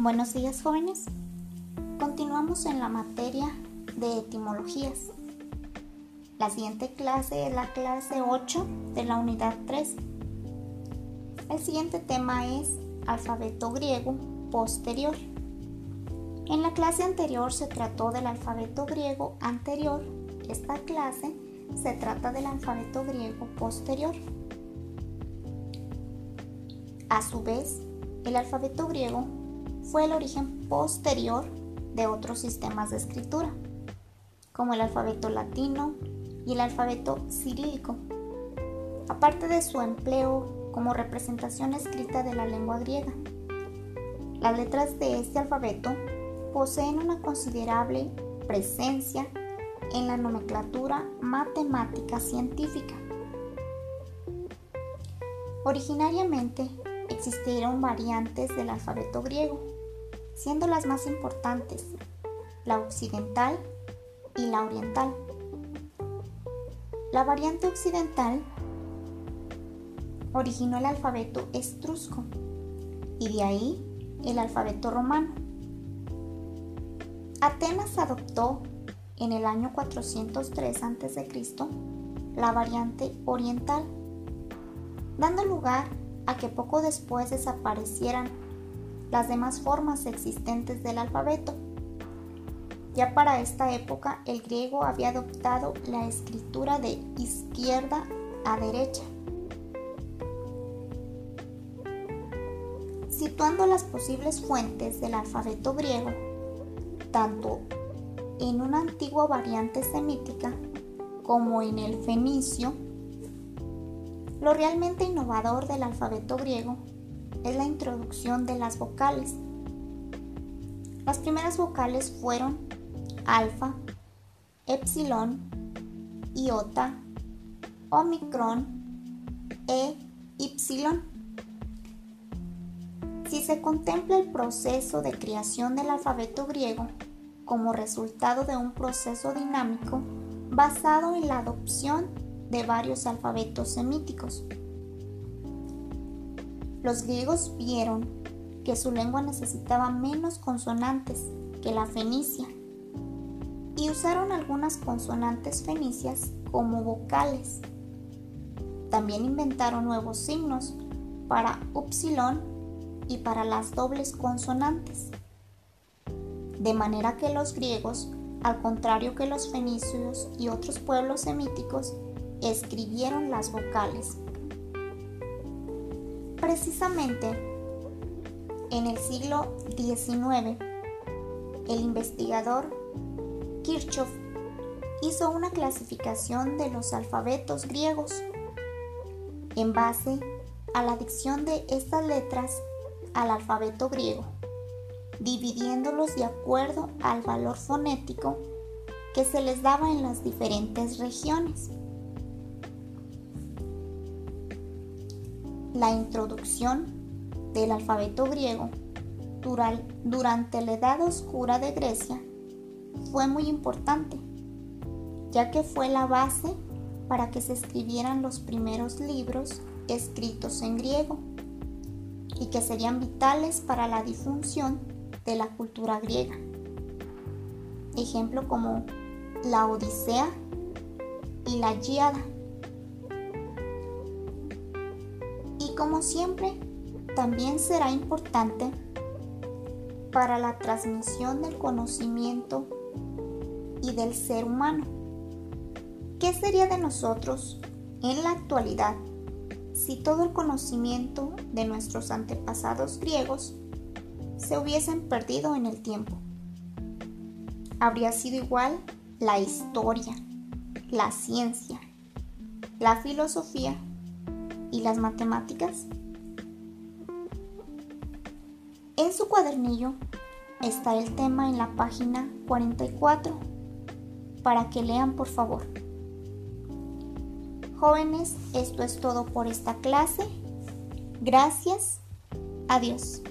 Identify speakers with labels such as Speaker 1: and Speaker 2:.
Speaker 1: Buenos días jóvenes. Continuamos en la materia de etimologías. La siguiente clase es la clase 8 de la unidad 3. El siguiente tema es alfabeto griego posterior. En la clase anterior se trató del alfabeto griego anterior. Esta clase se trata del alfabeto griego posterior. A su vez, el alfabeto griego fue el origen posterior de otros sistemas de escritura, como el alfabeto latino y el alfabeto cirílico, aparte de su empleo como representación escrita de la lengua griega. Las letras de este alfabeto poseen una considerable presencia en la nomenclatura matemática científica. Originariamente existieron variantes del alfabeto griego, siendo las más importantes la occidental y la oriental. La variante occidental originó el alfabeto estrusco y de ahí el alfabeto romano. Atenas adoptó en el año 403 a.C. la variante oriental, dando lugar a que poco después desaparecieran las demás formas existentes del alfabeto. Ya para esta época el griego había adoptado la escritura de izquierda a derecha. Situando las posibles fuentes del alfabeto griego, tanto en una antigua variante semítica como en el fenicio, lo realmente innovador del alfabeto griego es la introducción de las vocales. Las primeras vocales fueron alfa, epsilon, iota, omicron e ypsilon. Si se contempla el proceso de creación del alfabeto griego como resultado de un proceso dinámico basado en la adopción de varios alfabetos semíticos. Los griegos vieron que su lengua necesitaba menos consonantes que la fenicia y usaron algunas consonantes fenicias como vocales. También inventaron nuevos signos para upsilon y para las dobles consonantes. De manera que los griegos, al contrario que los fenicios y otros pueblos semíticos, escribieron las vocales. Precisamente en el siglo XIX, el investigador Kirchhoff hizo una clasificación de los alfabetos griegos en base a la dicción de estas letras al alfabeto griego, dividiéndolos de acuerdo al valor fonético que se les daba en las diferentes regiones. La introducción del alfabeto griego durante la Edad Oscura de Grecia fue muy importante, ya que fue la base para que se escribieran los primeros libros escritos en griego y que serían vitales para la difusión de la cultura griega. Ejemplo como la Odisea y la Giada. Como siempre, también será importante para la transmisión del conocimiento y del ser humano. ¿Qué sería de nosotros en la actualidad si todo el conocimiento de nuestros antepasados griegos se hubiesen perdido en el tiempo? Habría sido igual la historia, la ciencia, la filosofía y las matemáticas? En su cuadernillo está el tema en la página 44 para que lean por favor. Jóvenes, esto es todo por esta clase. Gracias. Adiós.